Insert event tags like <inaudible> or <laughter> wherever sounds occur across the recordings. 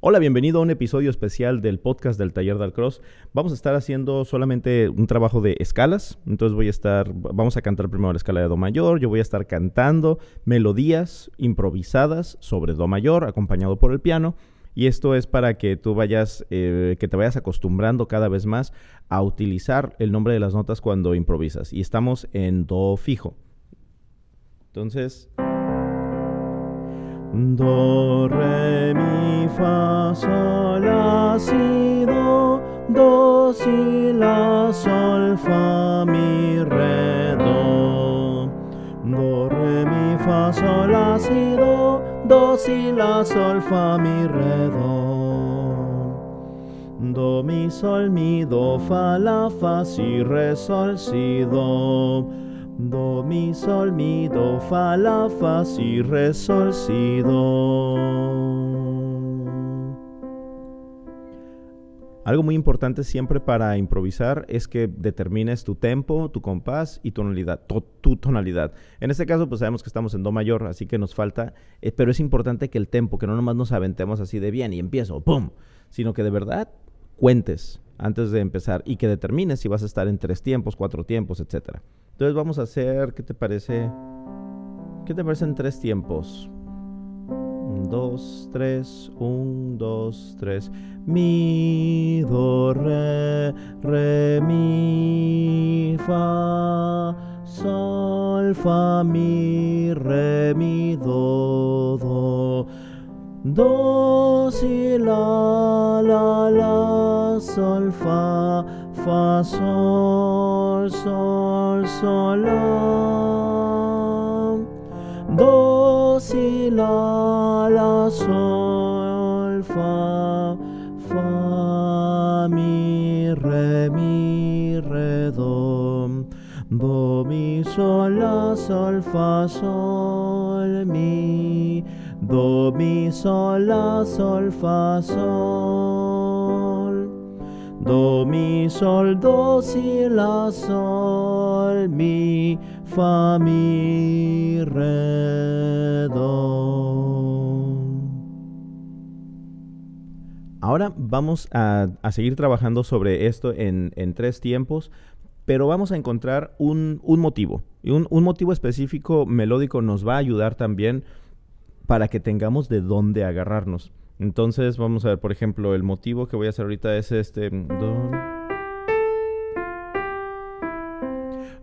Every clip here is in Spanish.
Hola, bienvenido a un episodio especial del podcast del Taller del Cross. Vamos a estar haciendo solamente un trabajo de escalas. Entonces voy a estar, vamos a cantar primero la escala de Do mayor. Yo voy a estar cantando melodías improvisadas sobre Do mayor, acompañado por el piano. Y esto es para que tú vayas, eh, que te vayas acostumbrando cada vez más a utilizar el nombre de las notas cuando improvisas. Y estamos en Do fijo. Entonces... Do, re, mi, fa, sol, la, si, do, do, si, la, sol, fa, mi, re, do. Do, re, mi, fa, sol, la, do, do, si, la, sol, fa, mi, re, do. Do, mi, sol, mi, do, fa, la, fa, si, re, sol, si, do. Do, mi, sol, mi, do, fa, la, fa, si, re, sol, si, do. Algo muy importante siempre para improvisar es que determines tu tempo, tu compás y tonalidad, tu tonalidad. En este caso, pues sabemos que estamos en Do mayor, así que nos falta, eh, pero es importante que el tempo, que no nomás nos aventemos así de bien y empiezo, ¡pum! Sino que de verdad cuentes antes de empezar y que determines si vas a estar en tres tiempos, cuatro tiempos, etcétera. Entonces vamos a hacer, ¿qué te parece? ¿Qué te parece en tres tiempos? Un, dos, tres, un, dos, tres. Mi, do, re, re, mi, fa, sol, fa, mi, re, mi, do, do. Do, si, la, la, la, sol, fa, fa, sol, sol, sol, la. Do, si, la, la, sol, fa, fa, mi, re, mi, re, do. Do, mi, sol, la, sol, fa, sol, mi. Do, mi, sol, la, sol, fa, sol. Do, mi, sol, do, si, la, sol, mi, fa, mi. Ahora vamos a, seguir trabajando sobre esto en, tres tiempos, pero vamos a encontrar un, motivo. Y un, motivo específico melódico nos va a ayudar también para que tengamos de dónde agarrarnos. Entonces vamos a ver, por ejemplo, el motivo que voy a hacer ahorita es este...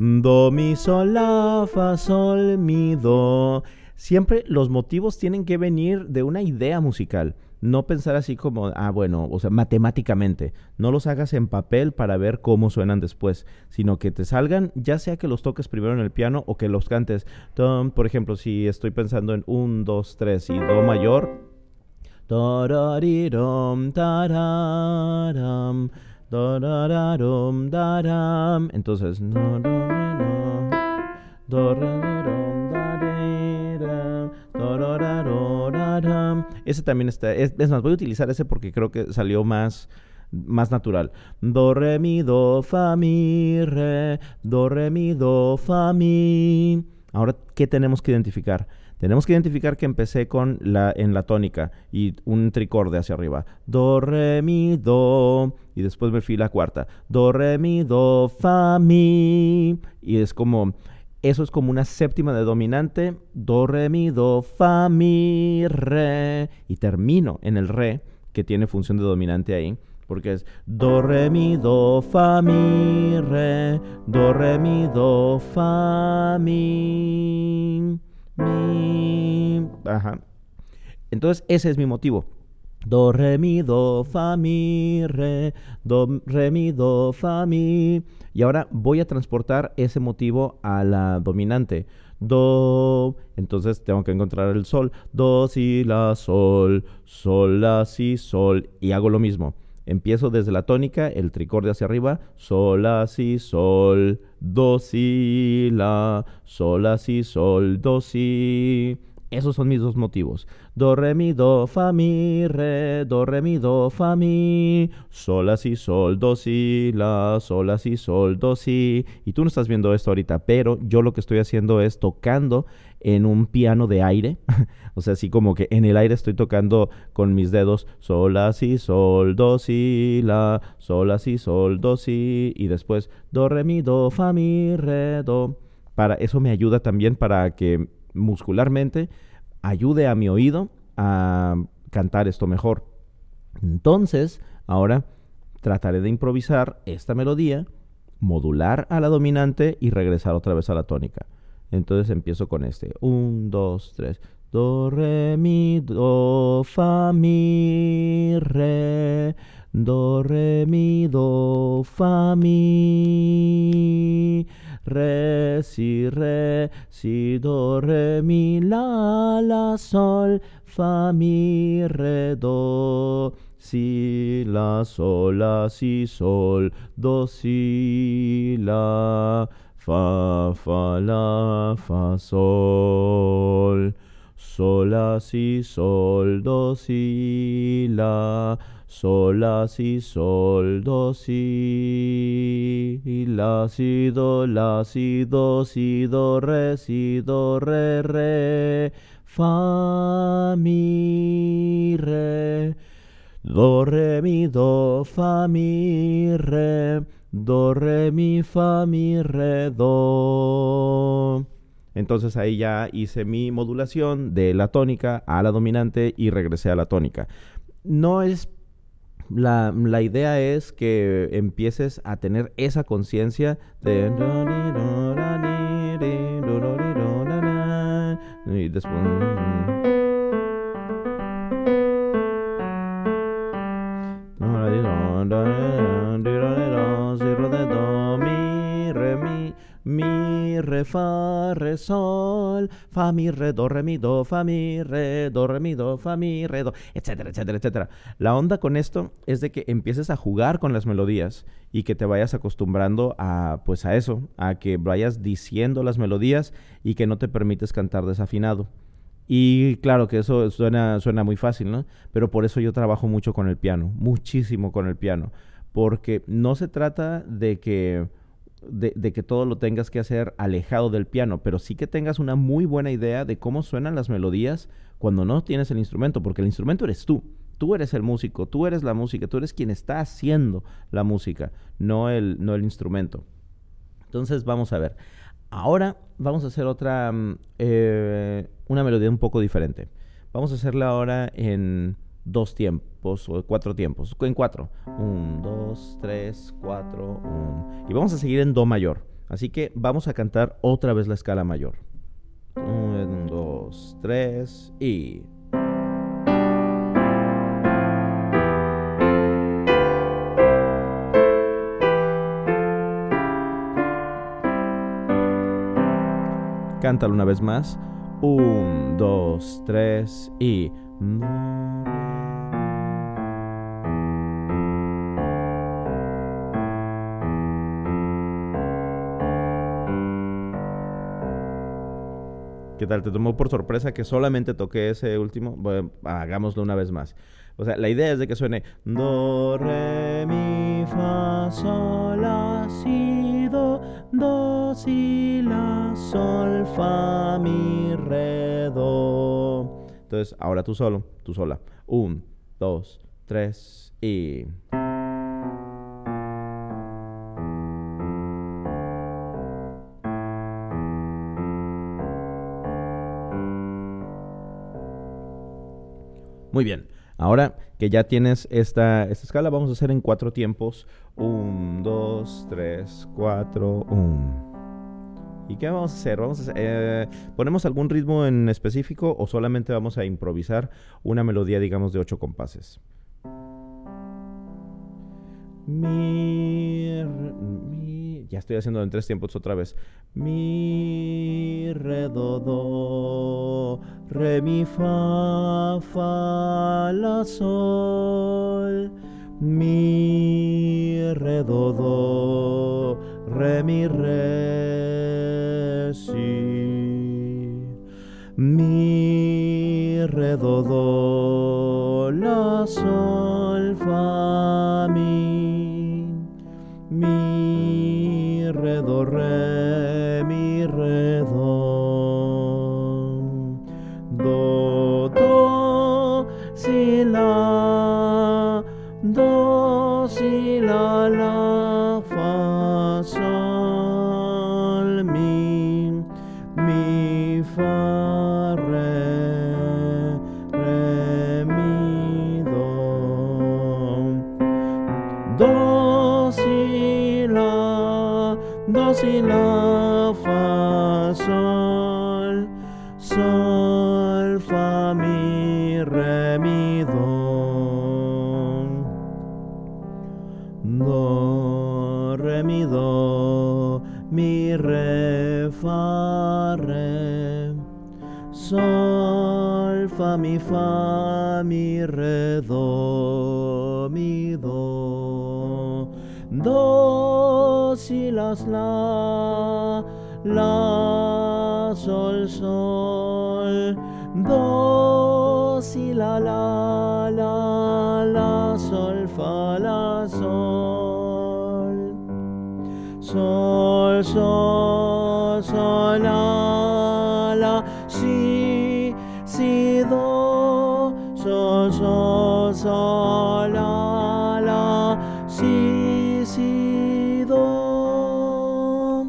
do mi, sol, la, fa, sol, mi, do. Siempre los motivos tienen que venir de una idea musical. No pensar así como, ah, bueno, o sea, matemáticamente. No los hagas en papel para ver cómo suenan después, sino que te salgan, ya sea que los toques primero en el piano o que los cantes. por ejemplo, si estoy pensando en un, dos, tres y do mayor. Entonces, no, no, no, do, ese también está. Es, más, voy a utilizar ese porque creo que salió más, más natural. Do, re, mi, do, fa, mi, re. Do, re, mi, do, fa, mi. Ahora, ¿qué tenemos que identificar? Tenemos que identificar que empecé con la, en la tónica y un tricorde hacia arriba. Do, re, mi, do. Y después me fui la cuarta. Do, re, mi, do, fa, mi. Y es como eso es como una séptima de dominante, do, re, mi, do, fa, mi, re. Y termino en el re, que tiene función de dominante ahí, porque es do, re, mi, do, fa, mi, re. Do, re, mi, do, fa, mi. Ajá. Entonces, ese es mi motivo. Do, re, mi, do, fa, mi, re. Do, re, mi, do, fa, mi. Y ahora voy a transportar ese motivo a la dominante. Do, entonces tengo que encontrar el sol. Do, si, la, sol, sol, la, si, sol. Y hago lo mismo. Empiezo desde la tónica, el tricorde hacia arriba, sol, la, si, sol, do, si, la, sol, la, si, sol, do, si. Esos son mis dos motivos. Do, re, mi, do, fa, mi, re, do, re, mi, do, fa, mi, sol, la, si, sol, do, si, la, sol, la, si, sol, do, si. Y tú no estás viendo esto ahorita, pero yo lo que estoy haciendo es tocando en un piano de aire. <laughs> o sea, así como que en el aire estoy tocando con mis dedos sol, la, si, sol, do, si, la, sol, la, si, sol, do, si. Y después do, re, mi, do, fa, mi, re, do. Para, eso me ayuda también para que muscularmente ayude a mi oído a cantar esto mejor. Entonces, ahora trataré de improvisar esta melodía, modular a la dominante y regresar otra vez a la tónica. Entonces empiezo con este. Un, dos, tres. Do, re, mi, do, fa, mi, re. Do, re, mi, do, fa, mi re, si, re, si, do, re, mi, la, la, sol, fa, mi, re, do, si, la, sol, la, si, sol, do, si, la, fa, fa, la, fa, sol, sol, la, si, sol, do, si, la, sol, la, si, sol, do, si, la, si, do, la, si, do, si, do, re, si, do, re, re, fa, mi, re, do, re, mi, do, fa, mi, re, do, re, mi, fa, mi, re, do. Entonces ahí ya hice mi modulación de la tónica a la dominante y regresé a la tónica. No es la, la, idea es que empieces a tener esa conciencia de... Y después... mi, re, fa, re, sol, fa, mi, re, do, re, mi, do, fa, mi, re, do, re, mi, do, fa, mi, re, do, etcétera, etcétera, etcétera. La onda con esto es de que empieces a jugar con las melodías y que te vayas acostumbrando a, pues a eso, a que vayas diciendo las melodías y que no te permites cantar desafinado. Y claro que eso suena, suena muy fácil, ¿no? Pero por eso yo trabajo mucho con el piano, muchísimo con el piano, porque no se trata de que de, que todo lo tengas que hacer alejado del piano, pero sí que tengas una muy buena idea de cómo suenan las melodías cuando no tienes el instrumento, porque el instrumento eres tú. Tú eres el músico, tú eres la música, tú eres quien está haciendo la música, no el, no el instrumento. Entonces vamos a ver. Ahora vamos a hacer otra, mm, eh, una melodía un poco diferente. Vamos a hacerla ahora en dos tiempos o cuatro tiempos. En cuatro. Un, dos, tres, cuatro, un. Y vamos a seguir en Do mayor. Así que vamos a cantar otra vez la escala mayor. Un, dos, tres y... Cántalo una vez más. Un, dos, tres y... ¿Qué tal? ¿Te tomó por sorpresa que solamente toqué ese último? Bueno, hagámoslo una vez más. O sea, la idea es de que suene Do, Re, Mi, Fa, Sol, La, Si, Do, Do, Si, La, Sol, Fa, Mi, Re, Do. Entonces, ahora tú solo, tú sola. Un, dos, tres y... Muy bien. Ahora que ya tienes esta, esta escala, vamos a hacer en cuatro tiempos. Un, dos, tres, cuatro, un. ¿Y qué vamos a hacer? Vamos a eh, ¿Ponemos algún ritmo en específico o solamente vamos a improvisar una melodía, digamos, de ocho compases? Mi, mi, ya estoy haciendo en tres tiempos otra vez. Mi, re, do, re, mi, fa, fa, la, sol. Mi, re, do, re, mi, re, si. Mi, re, do, do, la, sol, fa, mi. Mi, re, do, re, sol, fa, mi, re, mi, do. Do, re, mi, do, mi, re, fa, re. Sol, fa, mi, fa, mi, re, do, mi, do. Do, si, las, la, la, sol, sol. La, la, la, la, sol, fa, la, sol. Sol, sol, sol, la, la, si, si, do, sol, sol, sol, la, la, si, si, do.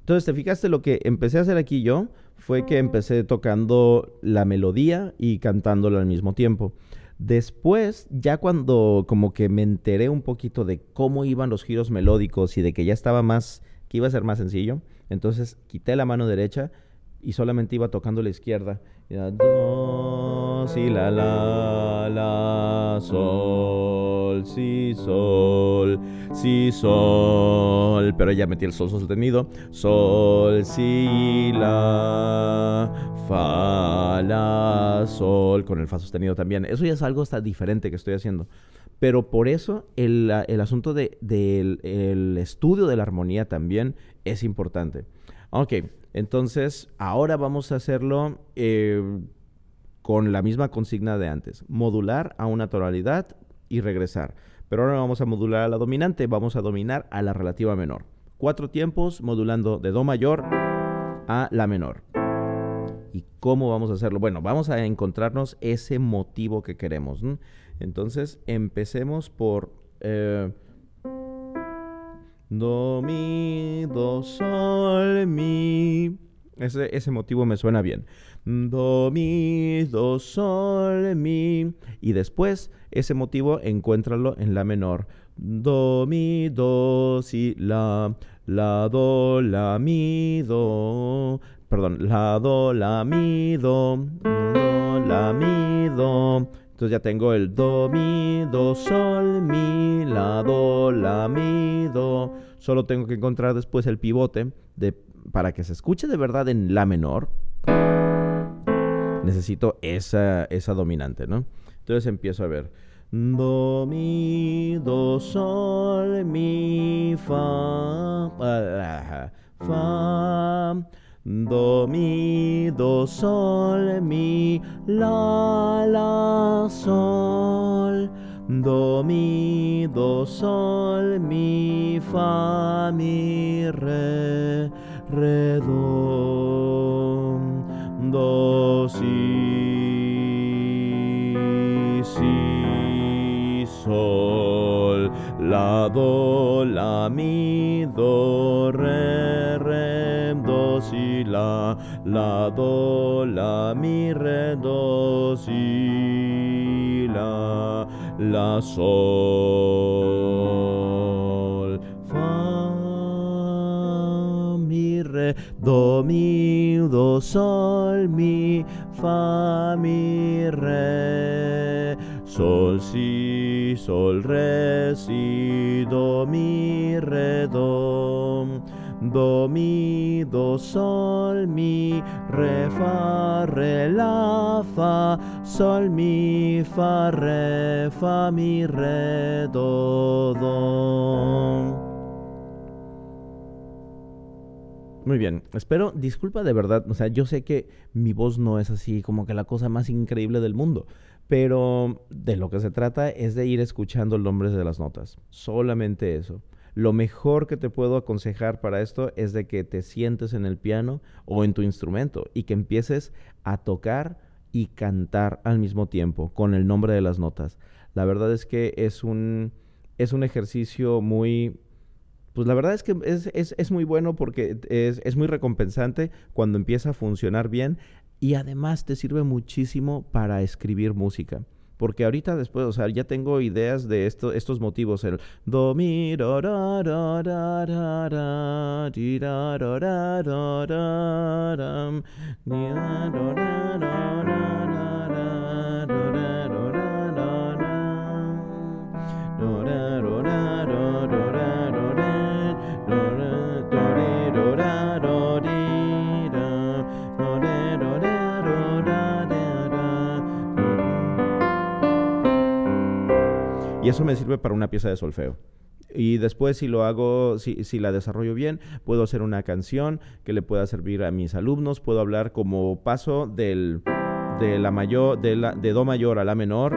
Entonces, ¿te fijaste lo que empecé a hacer aquí yo? Fue que empecé tocando la melodía y cantándola al mismo tiempo. Después, ya cuando como que me enteré un poquito de cómo iban los giros melódicos y de que ya estaba más, que iba a ser más sencillo, entonces quité la mano derecha y solamente iba tocando la izquierda. Era do, si, la, la, la, sol, si, sol, si, sol. Pero ya metí el sol sostenido. Sol, si, la, fa, la, sol. Con el fa sostenido también. Eso ya es algo hasta diferente que estoy haciendo. Pero por eso el, el asunto de, del el estudio de la armonía también es importante. Ok, entonces ahora vamos a hacerlo eh, con la misma consigna de antes. Modular a una tonalidad y regresar. Pero ahora vamos a modular a la dominante, vamos a dominar a la relativa menor. Cuatro tiempos modulando de Do mayor a La menor. ¿Y cómo vamos a hacerlo? Bueno, vamos a encontrarnos ese motivo que queremos. Entonces empecemos por... eh, Do, mi, do, sol, mi. Ese, ese motivo me suena bien. Do, mi, do, sol, mi. Y después, ese motivo encuéntralo en la menor. Do, mi, do, si, la. La, do, la, mi, do. Perdón, la, do, la, mi, do. Do, la, mi, do. Entonces ya tengo el do, mi, do, sol, mi, la, do, la, mi, do. Solo tengo que encontrar después el pivote de, para que se escuche de verdad en la menor. Necesito esa, esa dominante, ¿no? Entonces empiezo a ver. Do, mi, do, sol, mi, fa, ah, fa. Do, mi, do, sol, mi, la, la, sol. Do, mi, do, sol, mi, fa, mi, re, re, do. Do, si, si, sol. La, do, la, mi, do, re, la. Do, la, mi, re, do, si, la. La, sol. Fa, mi, re, do, mi, do, sol, mi, fa, mi, re. Sol, si, sol, re, si, do, mi, re. Do, mi, do, sol, mi, re, fa, re, la, fa, sol, mi, fa, re, fa, mi, re, do, do. Muy bien, espero, disculpa de verdad, o sea, yo sé que mi voz no es así como que la cosa más increíble del mundo, pero de lo que se trata es de ir escuchando el nombre de las notas, solamente eso. Lo mejor que te puedo aconsejar para esto es de que te sientes en el piano o en tu instrumento y que empieces a tocar y cantar al mismo tiempo con el nombre de las notas. La verdad es que es un, es un ejercicio muy pues la verdad es que es, muy bueno porque es, muy recompensante cuando empieza a funcionar bien y además te sirve muchísimo para escribir música. Porque ahorita después, o sea, ya tengo ideas de esto, estos motivos. El do, Y eso me sirve para una pieza de solfeo. Y después si lo hago, si, si, la desarrollo bien, puedo hacer una canción que le pueda servir a mis alumnos, puedo hablar como paso del, de, la mayor, de, la, Do mayor a La menor,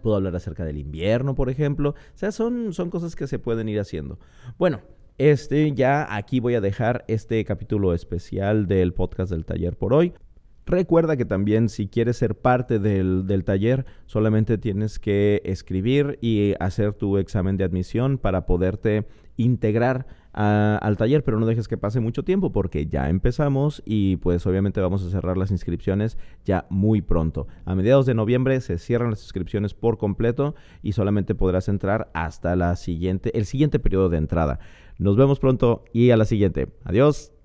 puedo hablar acerca del invierno, por ejemplo. O sea, son, son cosas que se pueden ir haciendo. Bueno, este ya aquí voy a dejar este capítulo especial del podcast del taller por hoy. Recuerda que también si quieres ser parte del, taller, solamente tienes que escribir y hacer tu examen de admisión para poderte integrar al taller, pero no dejes que pase mucho tiempo porque ya empezamos y pues obviamente vamos a cerrar las inscripciones ya muy pronto. A mediados de noviembre se cierran las inscripciones por completo y solamente podrás entrar hasta la siguiente, el siguiente periodo de entrada. Nos vemos pronto y a la siguiente. Adiós.